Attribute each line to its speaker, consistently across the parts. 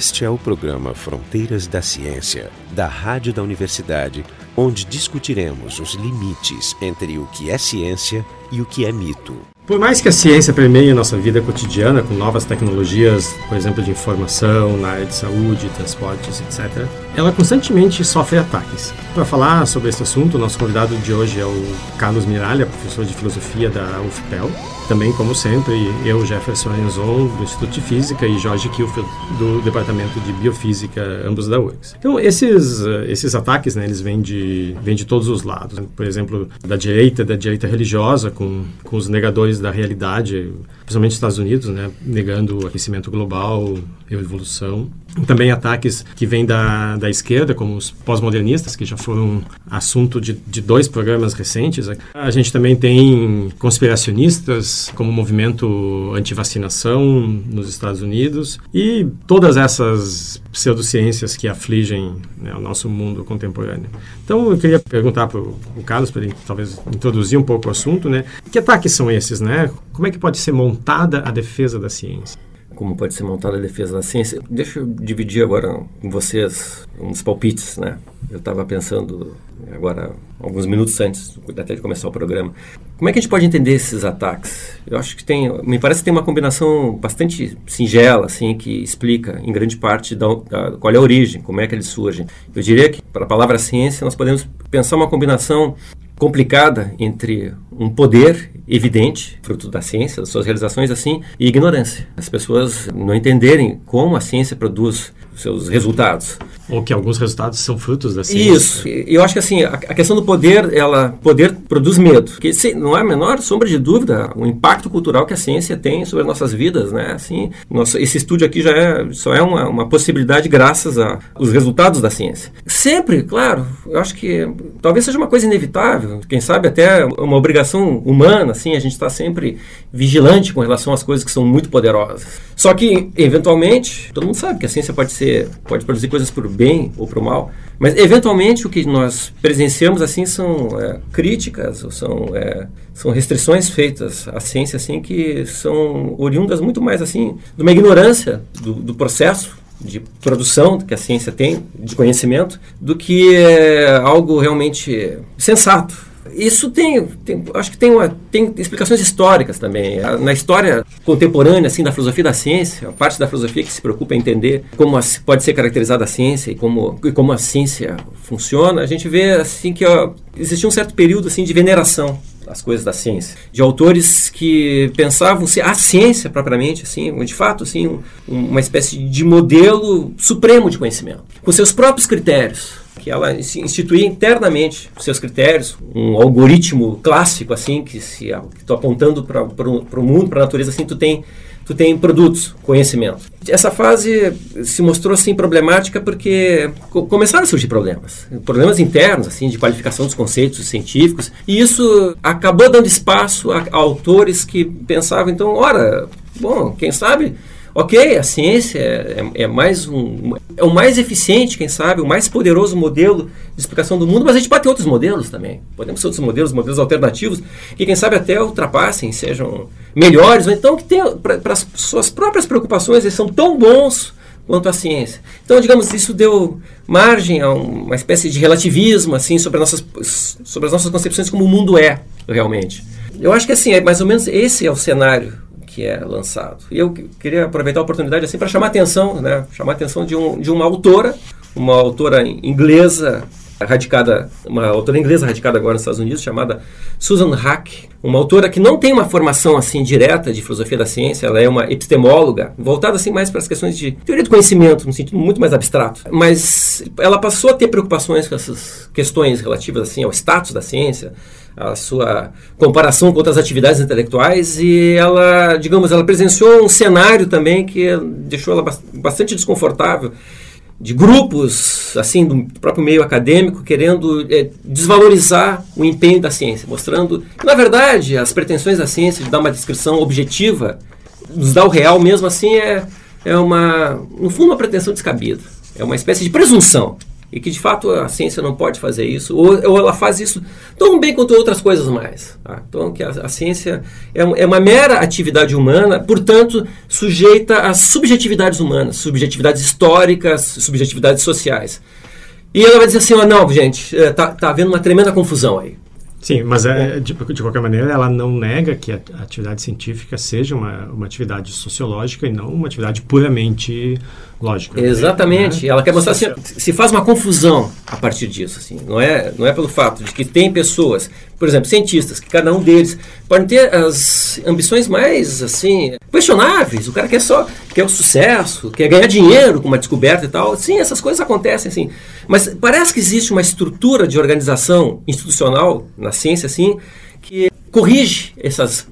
Speaker 1: Este é o programa Fronteiras da Ciência, da Rádio da Universidade, onde discutiremos os limites entre o que é ciência e o que é mito.
Speaker 2: Por mais que a ciência permeie a nossa vida cotidiana com novas tecnologias, por exemplo, de informação na área de saúde, transportes, etc., ela constantemente sofre ataques. Para falar sobre esse assunto, o nosso convidado de hoje é o Carlos Miralha, professor de filosofia da UFPEL. Também, como sempre, eu, Jefferson Enzon, do Instituto de Física, e Jorge Kilfield, do Departamento de Biofísica, ambos da URGS. Então, esses, esses ataques, né, eles vêm de, vêm de todos os lados. Por exemplo, da direita, da direita religiosa, com, com os negadores da realidade, principalmente nos Estados Unidos, né, negando o aquecimento global, evolução. Também ataques que vêm da, da esquerda, como os pós-modernistas, que já foram assunto de, de dois programas recentes. A gente também tem conspiracionistas, como o movimento anti-vacinação nos Estados Unidos, e todas essas pseudociências que afligem né, o nosso mundo contemporâneo. Então, eu queria perguntar para o Carlos, para ele talvez introduzir um pouco o assunto, né? Que ataques são esses, né? Como é que pode ser montada a defesa da ciência?
Speaker 3: como pode ser montada a defesa da ciência. Deixa eu dividir agora com vocês uns palpites, né? Eu estava pensando agora, alguns minutos antes até de começar o programa, como é que a gente pode entender esses ataques? Eu acho que tem, me parece que tem uma combinação bastante singela, assim, que explica, em grande parte, da, da, qual é a origem, como é que eles surgem. Eu diria que, para a palavra ciência, nós podemos pensar uma combinação complicada entre um poder evidente, fruto da ciência, das suas realizações assim, e ignorância. As pessoas não entenderem como a ciência produz seus resultados.
Speaker 2: Ou que alguns resultados são frutos da ciência.
Speaker 3: Isso. Eu acho que assim, a, questão do poder, ela poder produz medo. Porque se, não há a menor sombra de dúvida o impacto cultural que a ciência tem sobre as nossas vidas, né? Assim, nossa, esse estúdio aqui já é, só é uma, uma possibilidade graças aos resultados da ciência. Sempre, claro, eu acho que talvez seja uma coisa inevitável, quem sabe até uma obrigação humana, assim, a gente está sempre vigilante com relação às coisas que são muito poderosas. Só que, eventualmente, todo mundo sabe que a ciência pode ser, pode produzir coisas por bem ou para o mal, mas eventualmente o que nós presenciamos assim são é, críticas, ou são, é, são restrições feitas à ciência assim que são oriundas muito mais assim de uma ignorância do, do processo de produção que a ciência tem, de conhecimento, do que é algo realmente sensato. Isso tem, tem, acho que tem, uma, tem explicações históricas também. Na história contemporânea assim da filosofia da ciência, a parte da filosofia que se preocupa em entender como a, pode ser caracterizada a ciência e como, e como a ciência funciona, a gente vê assim que ó, existia um certo período assim de veneração as coisas da ciência, de autores que pensavam ser a ciência propriamente, assim, de fato, assim, um, uma espécie de modelo supremo de conhecimento, com seus próprios critérios, que ela instituía internamente seus critérios, um algoritmo clássico assim que se estou apontando para o mundo, para a natureza assim, tu tem tu tem produtos, conhecimento. Essa fase se mostrou assim problemática porque começaram a surgir problemas, problemas internos assim de qualificação dos conceitos científicos e isso acabou dando espaço a, a autores que pensavam então, ora, bom, quem sabe Ok, a ciência é, é, é, mais um, é o mais eficiente, quem sabe, o mais poderoso modelo de explicação do mundo, mas a gente pode ter outros modelos também. Podemos ter outros modelos, modelos alternativos, que quem sabe até ultrapassem, sejam melhores, ou então que tenham, para as suas próprias preocupações, eles são tão bons quanto a ciência. Então, digamos, isso deu margem a uma espécie de relativismo assim sobre, nossas, sobre as nossas concepções como o mundo é, realmente. Eu acho que assim, é mais ou menos esse é o cenário que é lançado. E eu queria aproveitar a oportunidade assim para chamar a atenção, né, chamar a atenção de, um, de uma autora, uma autora inglesa radicada, uma autora inglesa radicada agora nos Estados Unidos, chamada Susan Hack, uma autora que não tem uma formação assim direta de filosofia da ciência, ela é uma epistemóloga, voltada assim mais para as questões de teoria do conhecimento, num sentido muito mais abstrato. Mas ela passou a ter preocupações com essas questões relativas assim ao status da ciência, a sua comparação com outras atividades intelectuais e ela, digamos, ela presenciou um cenário também que deixou ela bastante desconfortável de grupos assim do próprio meio acadêmico querendo é, desvalorizar o empenho da ciência, mostrando que na verdade as pretensões da ciência de dar uma descrição objetiva, nos dar o real mesmo assim é é uma no fundo uma pretensão descabida, é uma espécie de presunção e que de fato a ciência não pode fazer isso, ou, ou ela faz isso tão bem quanto outras coisas mais. Tá? Então, que a, a ciência é, é, uma mera atividade humana, portanto, sujeita às subjetividades humanas, subjetividades históricas, subjetividades sociais. E ela vai dizer assim: oh, não, gente, está é, tá havendo uma tremenda confusão aí.
Speaker 2: Sim, mas é, de, de, qualquer maneira ela não nega que a atividade científica seja uma, uma atividade sociológica e não uma atividade puramente
Speaker 3: Exatamente. Né? Ela quer mostrar assim, se faz uma confusão a partir disso, assim. Não é, não é pelo fato de que tem pessoas, por exemplo, cientistas, que cada um deles pode ter as ambições mais assim questionáveis. O cara quer só quer o sucesso, quer ganhar dinheiro com uma descoberta e tal. Sim, essas coisas acontecem assim. Mas parece que existe uma estrutura de organização institucional na ciência assim que corrige essas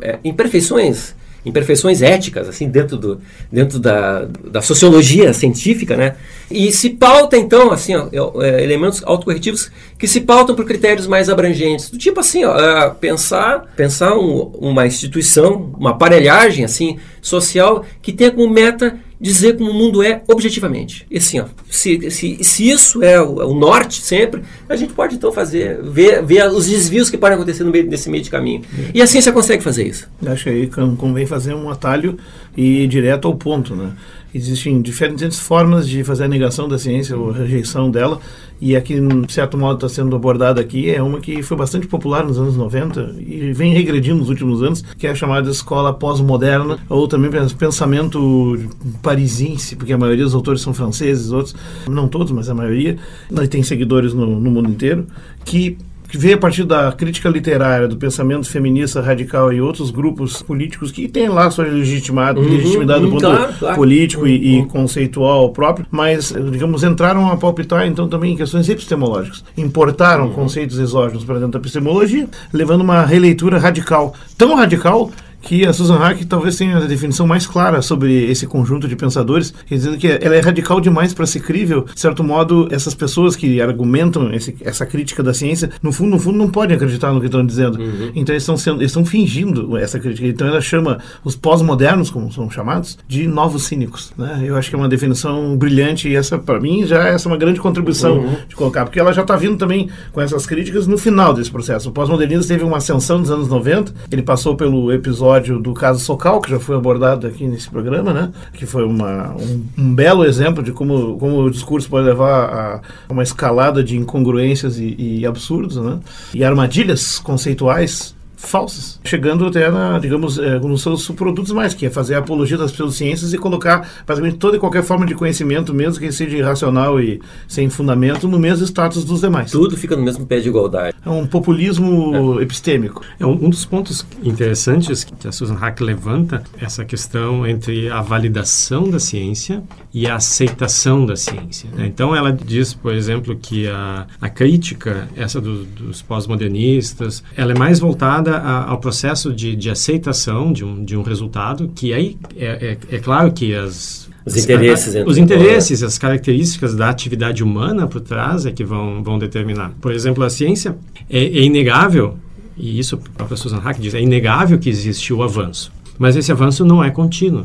Speaker 3: é, imperfeições imperfeições éticas assim dentro do dentro da, da sociologia científica né? E se pauta então assim ó, é, elementos autocorretivos que se pautam por critérios mais abrangentes do tipo assim ó, é, pensar pensar um, uma instituição uma aparelhagem assim social que tenha como meta dizer como o mundo é objetivamente. E assim, ó, se, se, se isso é o, é o, norte sempre, a gente pode então fazer, ver, ver os desvios que podem acontecer no meio desse meio de caminho. E a ciência consegue fazer isso.
Speaker 4: Acho que aí convém fazer um atalho e ir direto ao ponto, né? Existem diferentes formas de fazer a negação da ciência ou rejeição dela, e aqui, de certo modo, está sendo abordada aqui, é uma que foi bastante popular nos anos 90 e vem regredindo nos últimos anos, que é a chamada escola pós-moderna, ou também pensamento parisiense, porque a maioria dos autores são franceses, outros, não todos, mas a maioria, e tem seguidores no, no mundo inteiro, que que veio a partir da crítica literária, do pensamento feminista radical e outros grupos políticos que têm lá sua legitimada, uhum, legitimidade do uhum, ponto claro, claro. político uhum. e, e, uhum. conceitual próprio, mas, digamos, entraram a palpitar então também em questões epistemológicas. Importaram uhum. conceitos exógenos para dentro da epistemologia, levando uma releitura radical. Tão radical que a Susan Hack talvez tenha a definição mais clara sobre esse conjunto de pensadores, dizendo que ela é radical demais para ser crível. De certo modo, essas pessoas que argumentam esse, essa crítica da ciência, no fundo, no fundo, não podem acreditar no que estão dizendo. Uhum. Então, eles estão, sendo, eles estão fingindo essa crítica. Então, ela chama os pós-modernos, como são chamados, de novos cínicos. Né? Eu acho que é uma definição brilhante e essa, para mim, já é essa uma grande contribuição uhum. de colocar, porque ela já está vindo também com essas críticas no final desse processo. O pós-modernismo teve uma ascensão nos anos 90, ele passou pelo episódio episódio do caso Socal, que já foi abordado aqui nesse programa, né? que foi uma, um, um belo exemplo de como, como o discurso pode levar a, uma escalada de incongruências e, e absurdos, né? e armadilhas conceituais falsas, chegando até, na, digamos, é, nos seus subprodutos mais, que é fazer a apologia das pseudociências e colocar basicamente toda e qualquer forma de conhecimento, mesmo que seja irracional e sem fundamento, no mesmo status dos demais.
Speaker 3: Tudo fica no mesmo pé de igualdade.
Speaker 4: É um populismo é. epistêmico.
Speaker 2: É um, um, dos pontos interessantes que a Susan Hack levanta essa questão entre a validação da ciência e a aceitação da ciência. Né? Então ela diz, por exemplo, que a, a crítica, essa do, dos pós-modernistas, ela é mais voltada a, ao processo de, de aceitação de um, de um resultado, que aí é, é, é claro que as
Speaker 3: os interesses,
Speaker 2: os interesses, as características da atividade humana por trás é que vão, vão determinar. Por exemplo, a ciência é, é inegável, e isso a própria Susan Hack diz, é inegável que existe o avanço. Mas esse avanço não é contínuo.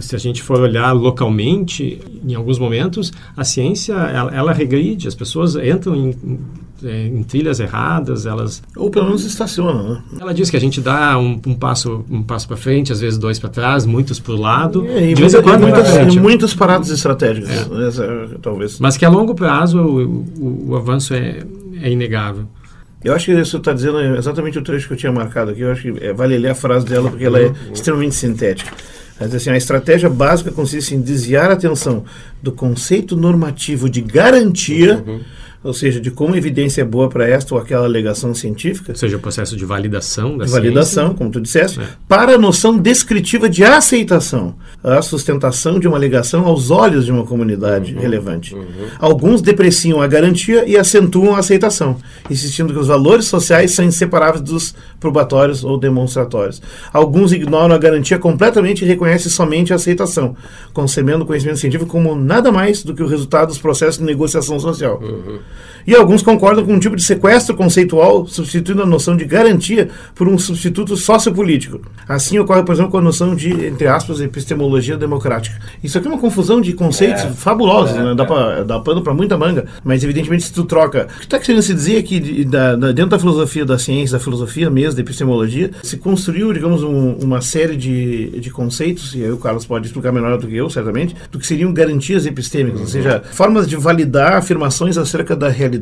Speaker 2: Se a gente for olhar localmente, em alguns momentos, a ciência ela, ela regride, as pessoas entram em, em, em, trilhas erradas, elas
Speaker 4: ou pelo menos estacionam. Né?
Speaker 2: Ela diz que a gente dá um, um passo um passo para frente, às vezes dois para trás, muitos para o lado.
Speaker 4: É, de vez em quando muitas, muitas paradas estratégicas, é. Essa, talvez.
Speaker 2: Mas que a longo prazo o, o, o avanço é, é inegável.
Speaker 4: Eu acho que isso está dizendo exatamente o trecho que eu tinha marcado aqui. Eu acho que é, vale ler a frase dela porque ela é extremamente sintética. Mas, assim, a estratégia básica consiste em desviar a atenção do conceito normativo de garantia. Uhum ou seja, de como a evidência é boa para esta ou aquela alegação científica. Ou
Speaker 2: seja, o processo de validação da
Speaker 4: de validação, ciência. como tu disseste, é. para a noção descritiva de aceitação, a sustentação de uma alegação aos olhos de uma comunidade uhum, relevante. Uhum. Alguns depreciam a garantia e acentuam a aceitação, insistindo que os valores sociais são inseparáveis dos probatórios ou demonstratórios. Alguns ignoram a garantia completamente e reconhecem somente a aceitação, concebendo o conhecimento científico como nada mais do que o resultado dos processos de negociação social. Uhum. E alguns concordam com um tipo de sequestro conceitual, substituindo a noção de garantia por um substituto sociopolítico. Assim ocorre, por exemplo, com a noção de, entre aspas, epistemologia democrática. Isso aqui é uma confusão de conceitos é, fabulosos, é, né? dá, é. pra, dá pano para muita manga, mas evidentemente se tu troca. O que está querendo se dizer é que da, da, dentro da filosofia da ciência, da filosofia mesmo, da epistemologia, se construiu, digamos, um, uma série de, de conceitos, e aí o Carlos pode explicar melhor do que eu, certamente, do que seriam garantias epistêmicas, uhum. ou seja, formas de validar afirmações acerca da realidade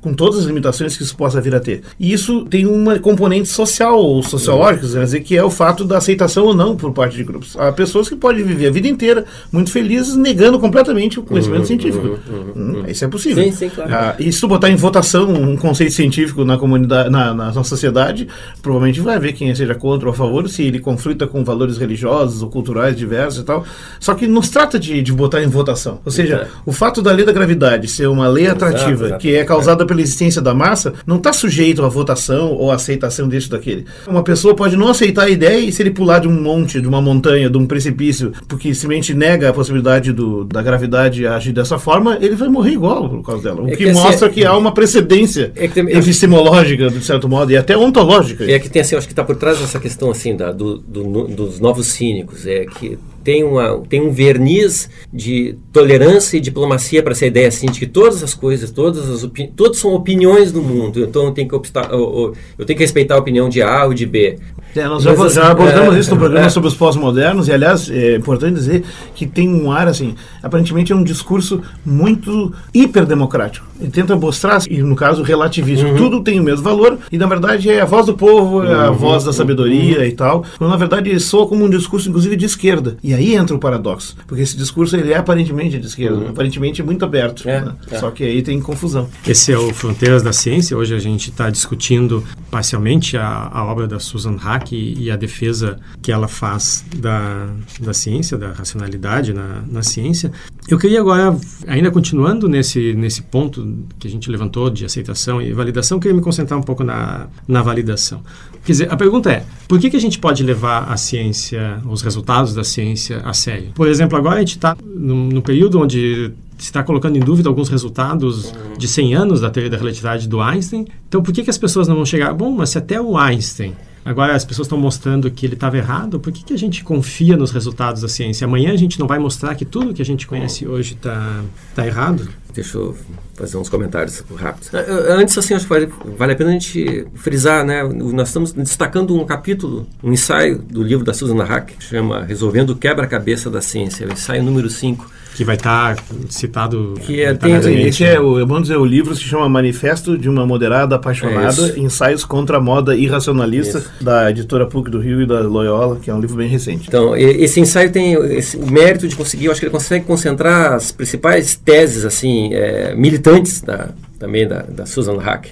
Speaker 4: com todas as limitações que isso possa vir a ter. E isso tem uma componente social ou sociológica, quer dizer, que é o fato da aceitação ou não por parte de grupos. Há pessoas que podem viver a vida inteira muito felizes, negando completamente o conhecimento uhum, científico. Uhum, uhum, hum, isso é possível.
Speaker 3: Sim, sim, claro.
Speaker 4: Ah, e se tu botar em votação um conceito científico na comunidade, na, na, na sociedade, provavelmente vai ver quem seja contra ou a favor, se ele conflita com valores religiosos ou culturais diversos e tal. Só que não se trata de, de botar em votação. Ou seja, o fato da lei da gravidade ser uma lei atrativa, exato, que é causada pela existência da massa, não está sujeito à votação ou à aceitação disso daquele. Uma pessoa pode não aceitar a ideia e se ele pular de um monte, de uma montanha, de um precipício, porque simplesmente nega a possibilidade do, da gravidade agir dessa forma, ele vai morrer igual por causa dela. O é que, que, mostra assim, que há uma precedência é tem, epistemológica, de certo modo, e até ontológica.
Speaker 3: É que tem assim, acho que está por trás dessa questão assim da, do, do, dos novos cínicos, é que tem, uma, tem um verniz de tolerância e diplomacia para essa ideia assim, de que todas as coisas, todas as todas são opiniões do mundo, então eu tenho que, eu, eu tenho que respeitar a opinião de A ou de B.
Speaker 4: É, nós já, já, abordamos é, isso no programa é, sobre os pós-modernos, e aliás, é importante dizer que tem um ar assim, aparentemente é um discurso muito hiperdemocrático. Ele tenta mostrar, e no caso, relativismo. Uhum. Tudo tem o mesmo valor, e na verdade é a voz do povo, é a uhum. voz da sabedoria uhum. e tal. Quando na verdade soa como um discurso, inclusive, de esquerda. E aí entra o paradoxo, porque esse discurso ele é aparentemente de esquerda, uhum. aparentemente muito aberto. É, né? É. Só que aí tem confusão.
Speaker 2: Esse é o Fronteiras da Ciência. Hoje a gente está discutindo parcialmente a, a obra da Susan Hack e, e, a defesa que ela faz da, da ciência, da racionalidade na, na ciência. Eu queria agora, ainda continuando nesse, nesse ponto que a gente levantou de aceitação e validação, queria me concentrar um pouco na, na validação. Quer dizer, a pergunta é, por que, que a gente pode levar a ciência, os resultados da ciência a sério? Por exemplo, agora a gente está no período onde se está colocando em dúvida alguns resultados de 100 anos da teoria da relatividade do Einstein. Então, por que, que as pessoas não vão chegar? Bom, mas se até o Einstein Agora as pessoas estão mostrando que ele estava errado. Por que, que a gente confia nos resultados da ciência? Amanhã a gente não vai mostrar que tudo que a gente conhece hoje está tá errado?
Speaker 3: Deixa eu fazer uns comentários rápidos. Antes, assim, acho que vale, vale a pena a gente frisar, né? Nós estamos destacando um capítulo, um ensaio do livro da Susan Hack, que chama Resolvendo o Quebra-Cabeça da Ciência, o ensaio número 5
Speaker 2: que vai estar tá citado.
Speaker 4: Que é, tem, tem, esse é o, vamos dizer, o livro se chama Manifesto de uma Moderada Apaixonada, é Ensaios contra a Moda Irracionalista, isso. da editora PUC do Rio e da Loyola, que é um livro bem recente.
Speaker 3: Então, esse ensaio tem esse, o mérito de conseguir, eu acho que ele consegue concentrar as principais teses assim é, militantes da, também da, da Susan Hack.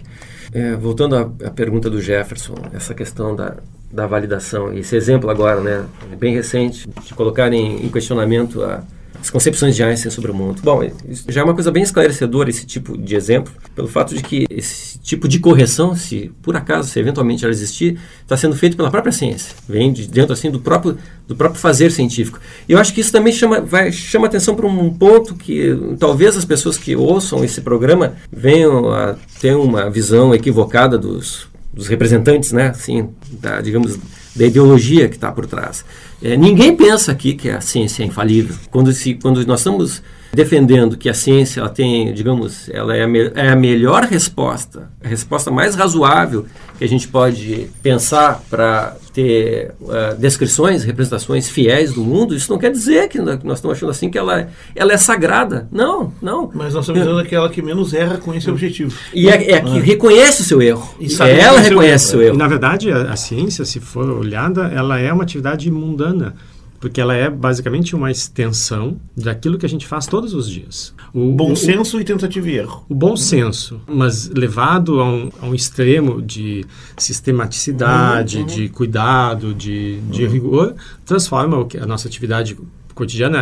Speaker 3: É, voltando à, à pergunta do Jefferson, essa questão da, da validação, esse exemplo agora, né, bem recente, de colocar em, em questionamento a as concepções de Einstein sobre o mundo. Bom, isso já é uma coisa bem esclarecedora esse tipo de exemplo, pelo fato de que esse tipo de correção, se por acaso, se eventualmente ela existir, está sendo feito pela própria ciência, vem de dentro assim do próprio do próprio fazer científico. E eu acho que isso também chama vai chama atenção para um ponto que talvez as pessoas que ouçam esse programa venham a ter uma visão equivocada dos, dos representantes, né, assim, da, digamos, da ideologia que está por trás. É, ninguém pensa aqui que a ciência é infalível. Quando, se, quando nós estamos defendendo que a ciência ela tem, digamos, ela é a, me, é a melhor resposta, a resposta mais razoável que a gente pode pensar para ter uh, descrições, representações fiéis do mundo, isso não quer dizer que nós estamos achando assim que ela, ela é sagrada. Não, não.
Speaker 4: Mas nós estamos dizendo aquela que menos erra com esse objetivo.
Speaker 3: E é, é a que ah. reconhece o seu erro. E é ela reconhece o seu erro.
Speaker 2: Na verdade, a, a ciência, se for olhada, ela é uma atividade mundana porque ela é basicamente uma extensão daquilo que a gente faz todos os dias.
Speaker 4: O bom o, senso e tentativa e erro.
Speaker 2: O bom senso, mas levado a um, a um extremo de sistematicidade, uhum. de cuidado, de, de uhum. rigor, transforma a nossa atividade cotidiana.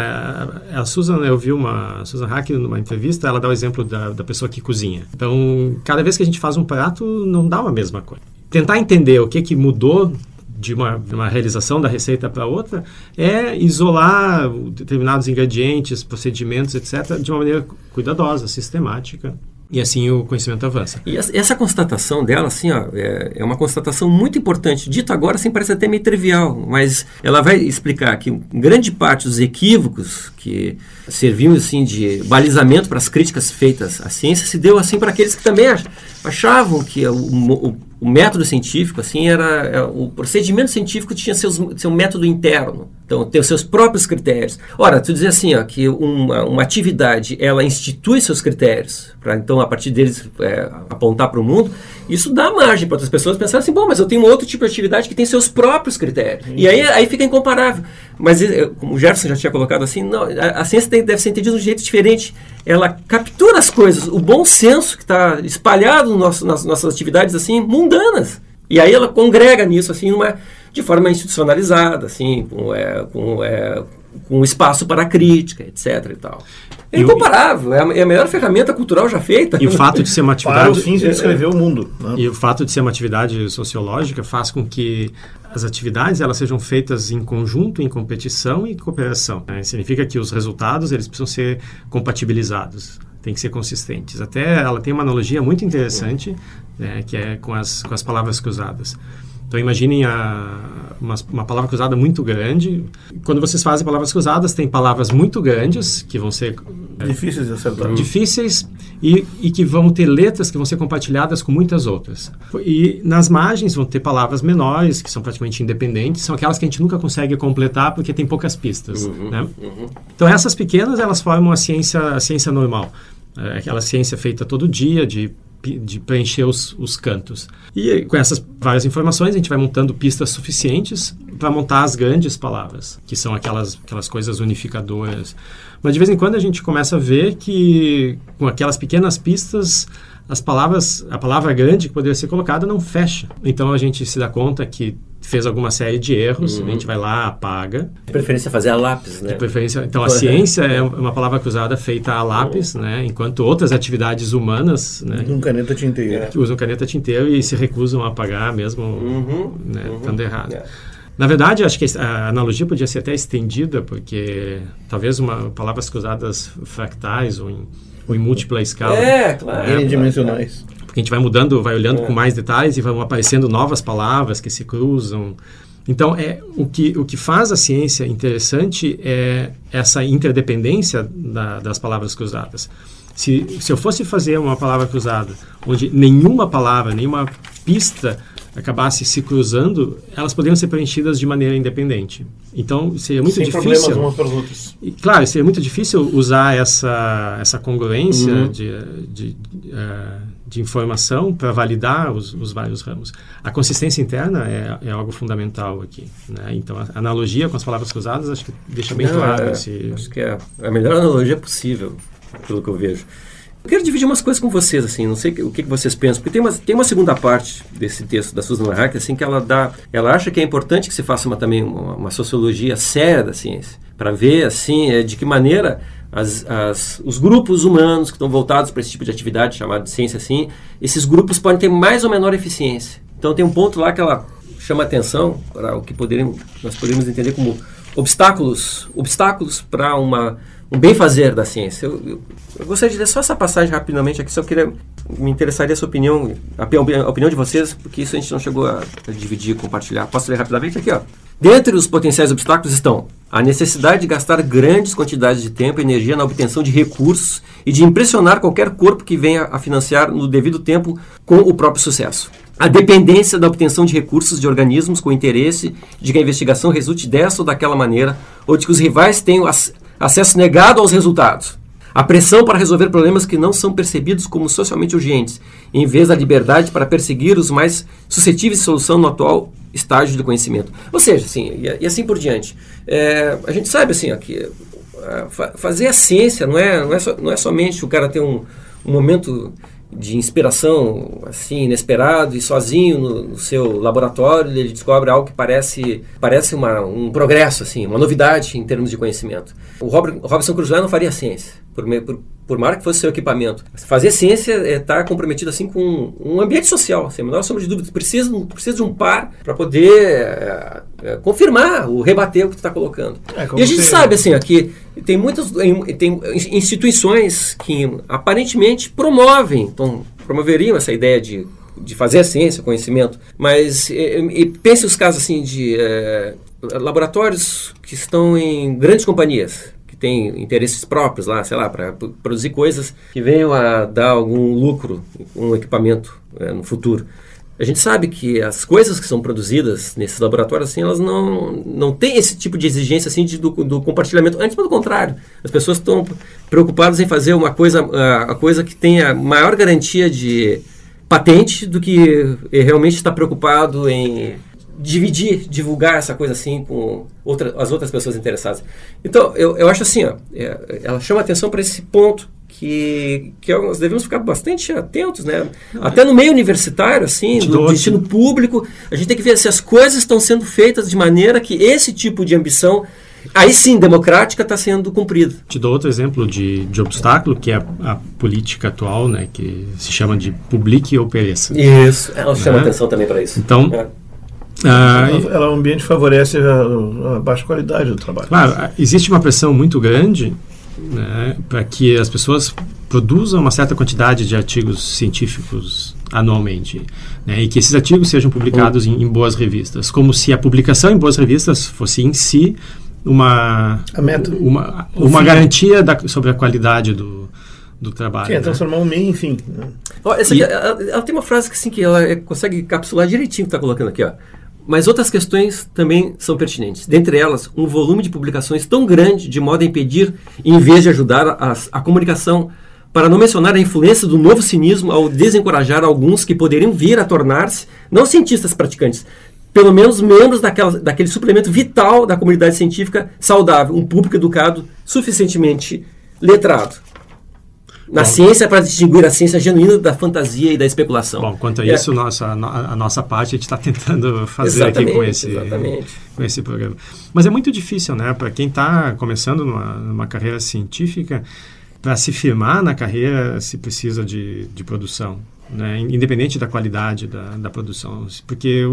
Speaker 2: A, a Susan, eu vi uma a Susan Hack numa entrevista, ela dá o exemplo da, da pessoa que cozinha. Então, cada vez que a gente faz um prato, não dá a mesma coisa. Tentar entender o que que mudou de uma, uma realização da receita para outra é isolar determinados ingredientes, procedimentos, etc., de uma maneira cuidadosa, sistemática. E assim o conhecimento avança.
Speaker 3: E essa constatação dela, assim, ó, é, é, uma constatação muito importante. Dito agora, assim, parece até meio trivial, mas ela vai explicar que grande parte dos equívocos que serviam, assim, de balizamento para as críticas feitas à ciência se deu, assim, para aqueles que também achavam que o, o o método científico, assim, era, era, é, o procedimento científico tinha seus, seu método interno, então tem os seus próprios critérios. Ora, tu dizer assim, ó, que uma, uma atividade ela institui seus critérios para então a partir deles é, apontar para o mundo, isso dá margem para outras pessoas pensarem assim, bom, mas eu tenho outro tipo de atividade que tem seus próprios critérios. E aí, aí fica incomparável. Mas é, como o Gerson já tinha colocado assim, não, a, a ciência tem, deve ser entendida de um jeito diferente. Ela captura as coisas, o bom senso que está espalhado no nosso, nas nossas atividades assim mundanas. E aí ela congrega nisso assim numa, de forma institucionalizada, assim, com, é, com, é, com espaço para crítica, etc. e tal. É incomparável, é a, é a melhor ferramenta cultural já feita.
Speaker 2: E o fato de ser uma atividade.
Speaker 4: Para os fins de descrever o mundo.
Speaker 2: Né? E o fato de ser uma atividade sociológica faz com que as atividades elas sejam feitas em conjunto, em competição e cooperação. Né? Significa que os resultados eles precisam ser compatibilizados, têm que ser consistentes. Até ela tem uma analogia muito interessante, né, que é com as, com as palavras cruzadas. Então imaginem a, uma, uma, palavra cruzada muito grande. Quando vocês fazem palavras cruzadas, tem palavras muito grandes que vão ser
Speaker 4: é, difíceis de acertar.
Speaker 2: Difíceis e, e, que vão ter letras que vão ser compartilhadas com muitas outras. E nas margens vão ter palavras menores que são praticamente independentes, são aquelas que a gente nunca consegue completar porque tem poucas pistas. Uhum, né? uhum. Então essas pequenas elas formam a ciência a ciência normal. É aquela ciência feita todo dia de de preencher os, os cantos. E com essas várias informações, a gente vai montando pistas suficientes para montar as grandes palavras, que são aquelas, aquelas coisas unificadoras. Mas de vez em quando a gente começa a ver que com aquelas pequenas pistas as palavras, a palavra grande que poderia ser colocada não fecha. Então a gente se dá conta que fez alguma série de erros, uhum. a gente vai lá, apaga.
Speaker 3: De preferência fazer a lápis, né?
Speaker 2: De preferência, então a ciência é uma palavra cruzada feita a lápis, uhum. né? Enquanto outras atividades humanas, né?
Speaker 4: Usam caneta tinteiro.
Speaker 2: Que usam caneta tinteiro e se recusam a apagar mesmo, uhum. né? Uhum. Estando errado. Yeah. É. Na verdade, acho que a analogia podia ser até estendida, porque talvez uma palavras cruzadas fractais ou em, ou em múltipla escala.
Speaker 3: É, claro.
Speaker 4: N dimensionais
Speaker 2: porque a gente vai mudando, vai olhando é. com mais detalhes e vão aparecendo novas palavras que se cruzam. Então, é o que, o que faz a ciência interessante é essa interdependência da, das palavras cruzadas. Se, se eu fosse fazer uma palavra cruzada onde nenhuma palavra, nenhuma pista acabasse se cruzando, elas poderiam ser preenchidas de maneira independente. Então, seria muito
Speaker 4: Sem
Speaker 2: difícil.
Speaker 4: Problemas umas para outras.
Speaker 2: E, claro, seria muito difícil usar essa, essa congruência uhum. de, de, de, uh, de informação para validar os, os, vários ramos. A consistência interna é, é algo fundamental aqui. Né? Então, a analogia com as palavras cruzadas acho que deixa bem Não, claro
Speaker 3: é,
Speaker 2: esse...
Speaker 3: Acho que é a melhor analogia possível, pelo que eu vejo. Eu quero dividir umas coisas com vocês, assim, não sei o que, vocês pensam, porque tem uma, tem uma segunda parte desse texto da Susan Hack, assim, que ela dá, ela acha que é importante que se faça uma, também uma, uma sociologia séria da ciência, para ver, assim, é, de que maneira as, as, os grupos humanos que estão voltados para esse tipo de atividade, chamada de ciência assim, esses grupos podem ter mais ou menor eficiência. Então tem um ponto lá que ela chama atenção para o que poderíamos, nós poderíamos entender como obstáculos, obstáculos para uma um bem fazer da ciência. Eu, eu, eu, gostaria de ler só essa passagem rapidamente aqui, só queria me interessaria a sua opinião, a, a, opinião de vocês, porque isso a gente não chegou a, a dividir, compartilhar. Posso ler rapidamente aqui, ó. Dentre os potenciais obstáculos estão a necessidade de gastar grandes quantidades de tempo e energia na obtenção de recursos e de impressionar qualquer corpo que venha a financiar no devido tempo com o próprio sucesso. A dependência da obtenção de recursos de organismos com interesse de que a investigação resulte dessa ou daquela maneira, ou de que os rivais tenham acesso negado aos resultados. A pressão para resolver problemas que não são percebidos como socialmente urgentes, em vez da liberdade para perseguir os mais suscetíveis de solução no atual estágio de conhecimento. Ou seja, assim, e, e assim por diante. É, a gente sabe assim, aqui, é, fazer a ciência não é, não é, so, não é somente o cara ter um, um momento de inspiração assim inesperado e sozinho no, no, seu laboratório ele descobre algo que parece parece uma, um progresso assim uma novidade em termos de conhecimento o Robert, Robson Crusoe não faria ciência por, por, por maior que fosse seu equipamento. Fazer ciência é estar tá comprometido assim com um ambiente social sem a menor sombra de dúvida precisa precisa de um par para poder é, é, confirmar ou rebater o que tu está colocando. É, e a gente sabe assim aqui tem muitas tem instituições que aparentemente promovem, então, promoveriam essa ideia de, de fazer a ciência, conhecimento, mas e, e pense os casos assim de é, laboratórios que estão em grandes companhias, que têm interesses próprios lá, sei lá, para produzir coisas que venham a dar algum lucro, um equipamento é, no futuro. A gente sabe que as coisas que são produzidas nesses laboratórios, assim, elas não, não têm esse tipo de exigência assim de, do, do compartilhamento. Antes, pelo contrário, as pessoas estão preocupadas em fazer uma coisa, a, a coisa que tenha maior garantia de patente do que realmente está preocupado em dividir, divulgar essa coisa assim com outra, as outras pessoas interessadas. Então, eu, eu acho assim, ó, é, ela chama atenção para esse ponto que, que nós devemos ficar bastante atentos, né? Até no meio universitário, assim, no ensino público, a gente tem que ver se as coisas estão sendo feitas de maneira que esse tipo de ambição aí sim, democrática está sendo cumprida.
Speaker 2: Te dou outro exemplo de, de obstáculo, que é a, a, política atual, né, que se chama de publique ou pereça.
Speaker 3: Isso, ela chama né? atenção também para isso.
Speaker 2: Então,
Speaker 4: é. Ah, ela, ela, o ambiente favorece a, a, baixa qualidade do trabalho.
Speaker 2: Claro, existe uma pressão muito grande né, para que as pessoas produzam uma certa quantidade de artigos científicos anualmente né, e que esses artigos sejam publicados em, em, boas revistas, como se a publicação em boas revistas fosse em si uma uma, uma garantia da, sobre a qualidade do, do trabalho.
Speaker 4: Sim, é né? transformar um meio em fim.
Speaker 3: Né? essa aqui, ela, ela, tem uma frase que, assim, que ela consegue capsular direitinho o que está colocando aqui. Ó. Mas outras questões também são pertinentes. Dentre elas, um volume de publicações tão grande de modo a impedir, em vez de ajudar a, a comunicação, para não mencionar a influência do novo cinismo ao desencorajar alguns que poderiam vir a tornar-se, não cientistas praticantes, pelo menos membros daquela, daquele suplemento vital da comunidade científica saudável, um público educado, suficientemente letrado na Bom, ciência para distinguir a ciência genuína da fantasia e da especulação.
Speaker 2: Bom, quanto a é. isso, nossa, a, nossa parte a gente está tentando fazer exatamente, aqui com esse, exatamente. com esse programa. Mas é muito difícil, né? Para quem está começando numa, numa carreira científica, para se firmar na carreira se precisa de, de produção. Né, independente da qualidade da, da produção, porque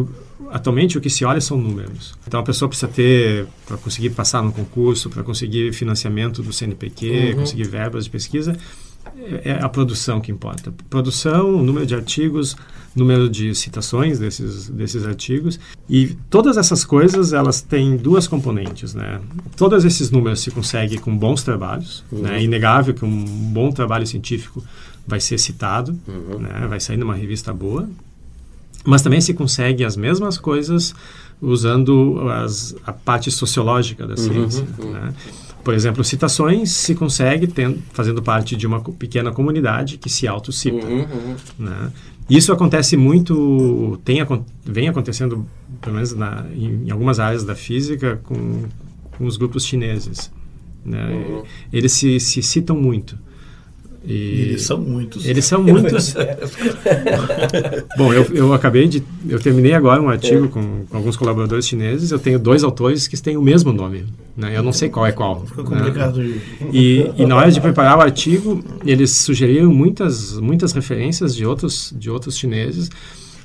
Speaker 2: atualmente o que se olha são números. Então a pessoa precisa ter para conseguir passar no concurso, para conseguir financiamento do CNPq, uhum. conseguir verbas de pesquisa, é, é a produção que importa. Produção, número de artigos, número de citações desses, desses artigos. E todas essas coisas, elas têm duas componentes, né? Todos esses números se conseguem com bons trabalhos. Uhum. Né? É inegável que um bom trabalho científico vai ser citado, uhum. né? vai sair numa revista boa. Mas também se consegue as mesmas coisas usando as, a parte sociológica da uhum, ciência. Uhum. Né? Por exemplo, citações se consegue tendo, fazendo parte de uma pequena comunidade que se autocita. Uhum, uhum. Né? Isso acontece muito, tem, vem acontecendo, pelo menos na, em, em, algumas áreas da física, com, com os grupos chineses. Né? Uhum. Eles se, se citam muito.
Speaker 4: E eles são muitos.
Speaker 2: Eles são muitos. Bom, eu, eu acabei de. Eu terminei agora um artigo é. com, com, alguns colaboradores chineses. Eu tenho dois autores que têm o mesmo nome. Né? Eu não sei qual é qual.
Speaker 4: Ficou complicado. Né?
Speaker 2: E, e na hora de preparar o artigo, eles sugeriram muitas, muitas referências de outros, de outros chineses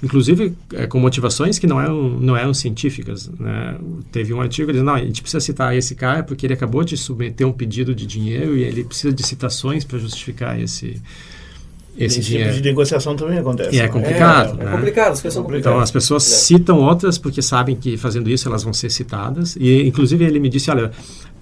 Speaker 2: inclusive é, com motivações que não eram, não eram científicas. Né? Teve um artigo dizendo, não, a gente precisa citar esse cara porque ele acabou de submeter um pedido de dinheiro e ele precisa de citações para justificar esse esse, esse
Speaker 4: tipo de negociação também acontece.
Speaker 2: E é complicado. É,
Speaker 3: é né? é complicado, as
Speaker 2: pessoas Então as pessoas é. citam outras porque sabem que fazendo isso elas vão ser citadas. E inclusive ele me disse, olha,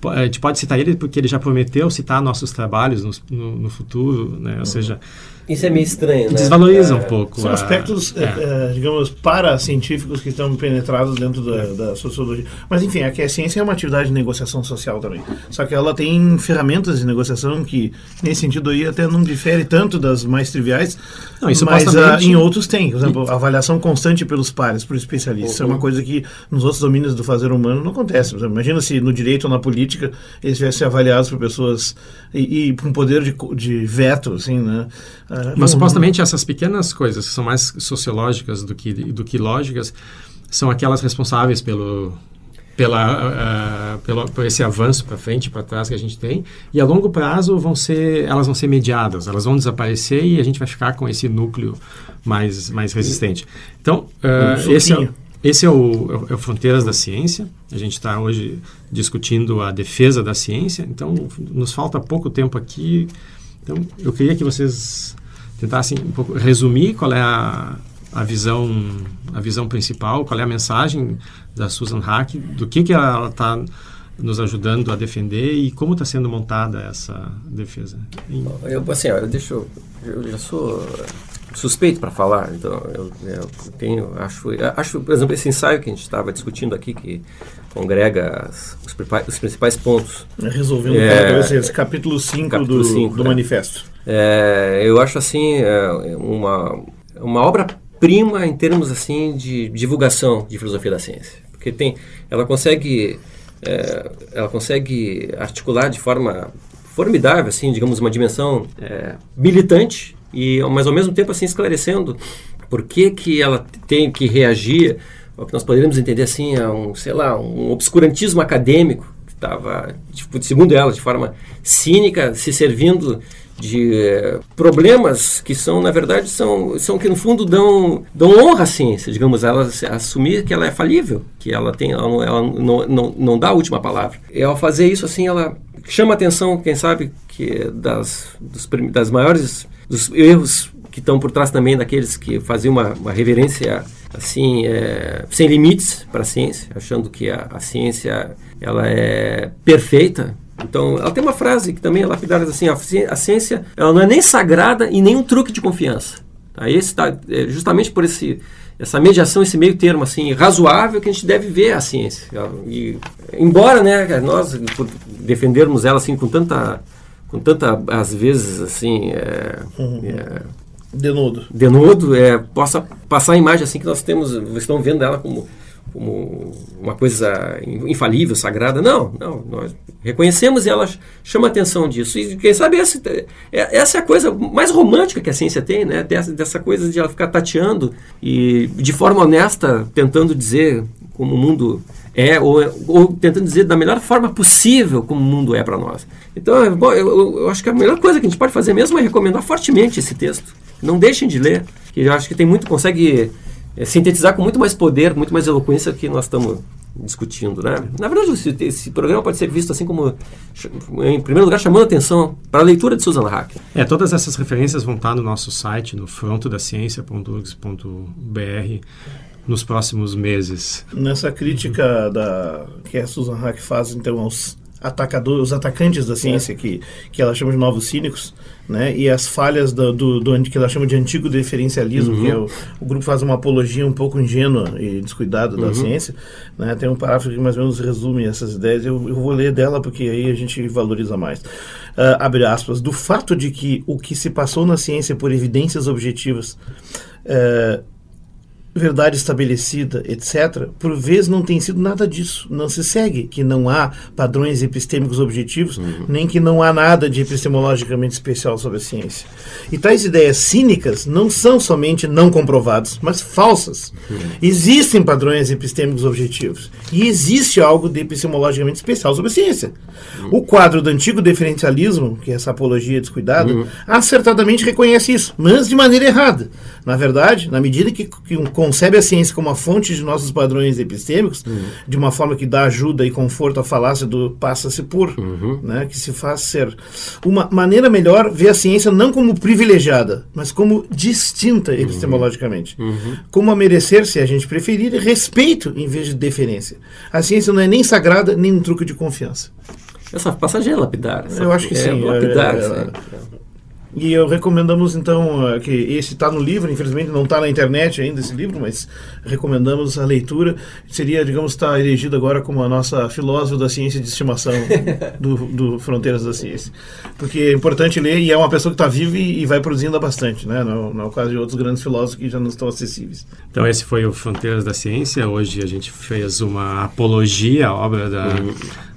Speaker 2: a gente pode citar ele porque ele já prometeu citar nossos trabalhos no, no, no futuro, né? Ou uhum. seja,
Speaker 3: isso é meio estranho, né?
Speaker 2: Desvaloriza é, um pouco.
Speaker 4: São a, aspectos, é. é. digamos, para-científicos que estão penetrados dentro da, é. da, sociologia. Mas, enfim, aqui a ciência é uma atividade de negociação social também. Só que ela tem ferramentas de negociação que, nesse sentido aí, até não difere tanto das mais triviais, não, isso mas uh, em outros tem. Por exemplo, avaliação constante pelos pares, por especialistas. Isso é uma uhum. coisa que nos outros domínios do fazer humano não acontece. Exemplo, imagina se no direito ou na política eles tivessem avaliados por pessoas e, e com poder de, de veto, assim, né?
Speaker 2: Uh, Mas supostamente essas pequenas coisas que são mais sociológicas do que, do que lógicas são aquelas responsáveis pelo pela, uh, pelo, por esse avanço para frente, para trás que a gente tem, e a longo prazo vão ser, elas vão ser mediadas, elas vão desaparecer e a gente vai ficar com esse núcleo mais, mais resistente. Então, uh, esse, é, esse é o, é o Fronteiras da Ciência. A gente está hoje discutindo a defesa da ciência, então nos falta pouco tempo aqui. Então eu queria que vocês tentassem um pouco resumir qual é a, a visão a visão principal, qual é a mensagem da Susan Hack, do que que ela está nos ajudando a defender e como está sendo montada essa defesa.
Speaker 3: Eu assim, eu deixo eu já sou suspeito para falar, então eu, eu, tenho, acho, acho, por exemplo, esse ensaio que a gente estava discutindo aqui, que congrega as, os, os, principais pontos.
Speaker 4: Resolvendo é, esse capítulo 5 do, cinco, do é. manifesto.
Speaker 3: É, eu acho assim é, uma, uma obra-prima em termos assim de divulgação de filosofia da ciência, porque tem, ela consegue, é, ela consegue articular de forma formidável, assim, digamos, uma dimensão é, militante e mas ao mesmo tempo assim esclarecendo por que, que ela tem que reagir ao que nós poderíamos entender assim a um sei lá um obscurantismo acadêmico que estava tipo, segundo ela de forma cínica se servindo de eh, problemas que são na verdade são são que no fundo dão dão honra à ciência digamos ela assumir que ela é falível que ela tem ela, não, ela não, não, não dá a última palavra. E ao fazer isso assim ela chama atenção quem sabe que das dos, das maiores dos erros que estão por trás também daqueles que faziam uma, uma reverência assim é, sem limites para a ciência, achando que a, a, ciência ela é perfeita. Então, ela tem uma frase que também é lapidada assim: a, a ciência ela não é nem sagrada e nem um truque de confiança. Tá? Esse tá, é justamente por esse essa mediação, esse meio termo assim razoável que a gente deve ver a ciência. E, embora, né, nós defendermos ela assim com tanta com tanta, às vezes, assim, é,
Speaker 4: uhum. é, denudo,
Speaker 3: denudo é, possa passar a imagem assim que nós temos, vocês estão vendo ela como, como uma coisa infalível, sagrada. Não, não, nós reconhecemos e ela chama atenção disso. E quem sabe essa, é, essa é a coisa mais romântica que a ciência tem, né? Dessa, dessa coisa de ela ficar tateando e de forma honesta tentando dizer como o mundo é, ou, ou, tentando dizer da melhor forma possível como o mundo é para nós. Então, é, bom, eu, eu, acho que a melhor coisa que a gente pode fazer mesmo é recomendar fortemente esse texto. Não deixem de ler, que eu acho que tem muito, consegue é, sintetizar com muito mais poder, muito mais eloquência que nós estamos discutindo, né? Na verdade, esse, esse, programa pode ser visto assim como, em primeiro lugar, chamando atenção para a leitura de Susan Hack.
Speaker 2: É, todas essas referências vão estar no nosso site, no frontodaciencia.org.br nos próximos meses.
Speaker 4: Nessa crítica da que a Susan Hack faz então aos atacadores, os atacantes da ciência é. que que ela chama de novos cínicos, né? E as falhas do, do, do que ela chama de antigo diferencialismo, uhum. que é o, o, grupo faz uma apologia um pouco ingênua e descuidada da uhum. ciência, né? Tem um parágrafo que mais ou menos resume essas ideias. Eu, eu vou ler dela porque aí a gente valoriza mais. Uh, abre aspas do fato de que o que se passou na ciência por evidências objetivas uh, verdade estabelecida, etc., por vezes não tem sido nada disso. Não se segue que não há padrões epistêmicos objetivos, uhum. nem que não há nada de epistemologicamente especial sobre a ciência. E tais ideias cínicas não são somente não comprovadas, mas falsas. Uhum. Existem padrões epistêmicos objetivos e existe algo de epistemologicamente especial sobre a ciência. Uhum. O quadro do antigo diferencialismo, que é essa apologia descuidada, uhum. acertadamente reconhece isso, mas de maneira errada. Na verdade, na medida que, que um concebe a ciência como a fonte de nossos padrões epistêmicos, uhum. de uma forma que dá ajuda e conforto à falácia do passa-se por, uhum. né, que se faz ser. Uma maneira melhor ver a ciência não como privilegiada, mas como distinta uhum. epistemologicamente. Uhum. Como a merecer, se a gente preferir, respeito em vez de deferência. A ciência não é nem sagrada, nem um truque de confiança.
Speaker 3: Essa passagem é lapidar.
Speaker 4: Eu acho que é sim. Lapidar, é, é, é, e eu recomendamos então eh, que esse está no livro, infelizmente não está na internet ainda esse livro, mas recomendamos a leitura. Seria, digamos, está elegido agora como a nossa filósofa da ciência de estimação do, do Fronteiras da Ciência, porque é importante ler e é uma pessoa que está viva e, e, vai produzindo bastante, né? No, no caso de outros grandes filósofos que já não estão acessíveis.
Speaker 2: Então esse foi o Fronteiras da Ciência. Hoje a gente fez uma apologia à obra da, uhum.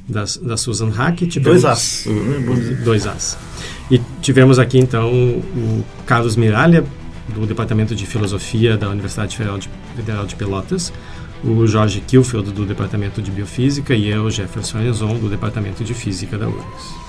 Speaker 2: da, da Susan Hackett.
Speaker 4: Dois As.
Speaker 2: Uhum. Dois As. E tivemos aqui então o Carlos Miralha, do Departamento de Filosofia da Universidade Federal de, Pelotas, o Jorge Kilfeld, do Departamento de Biofísica, e eu, Jefferson Enzon, do Departamento de Física da URGS.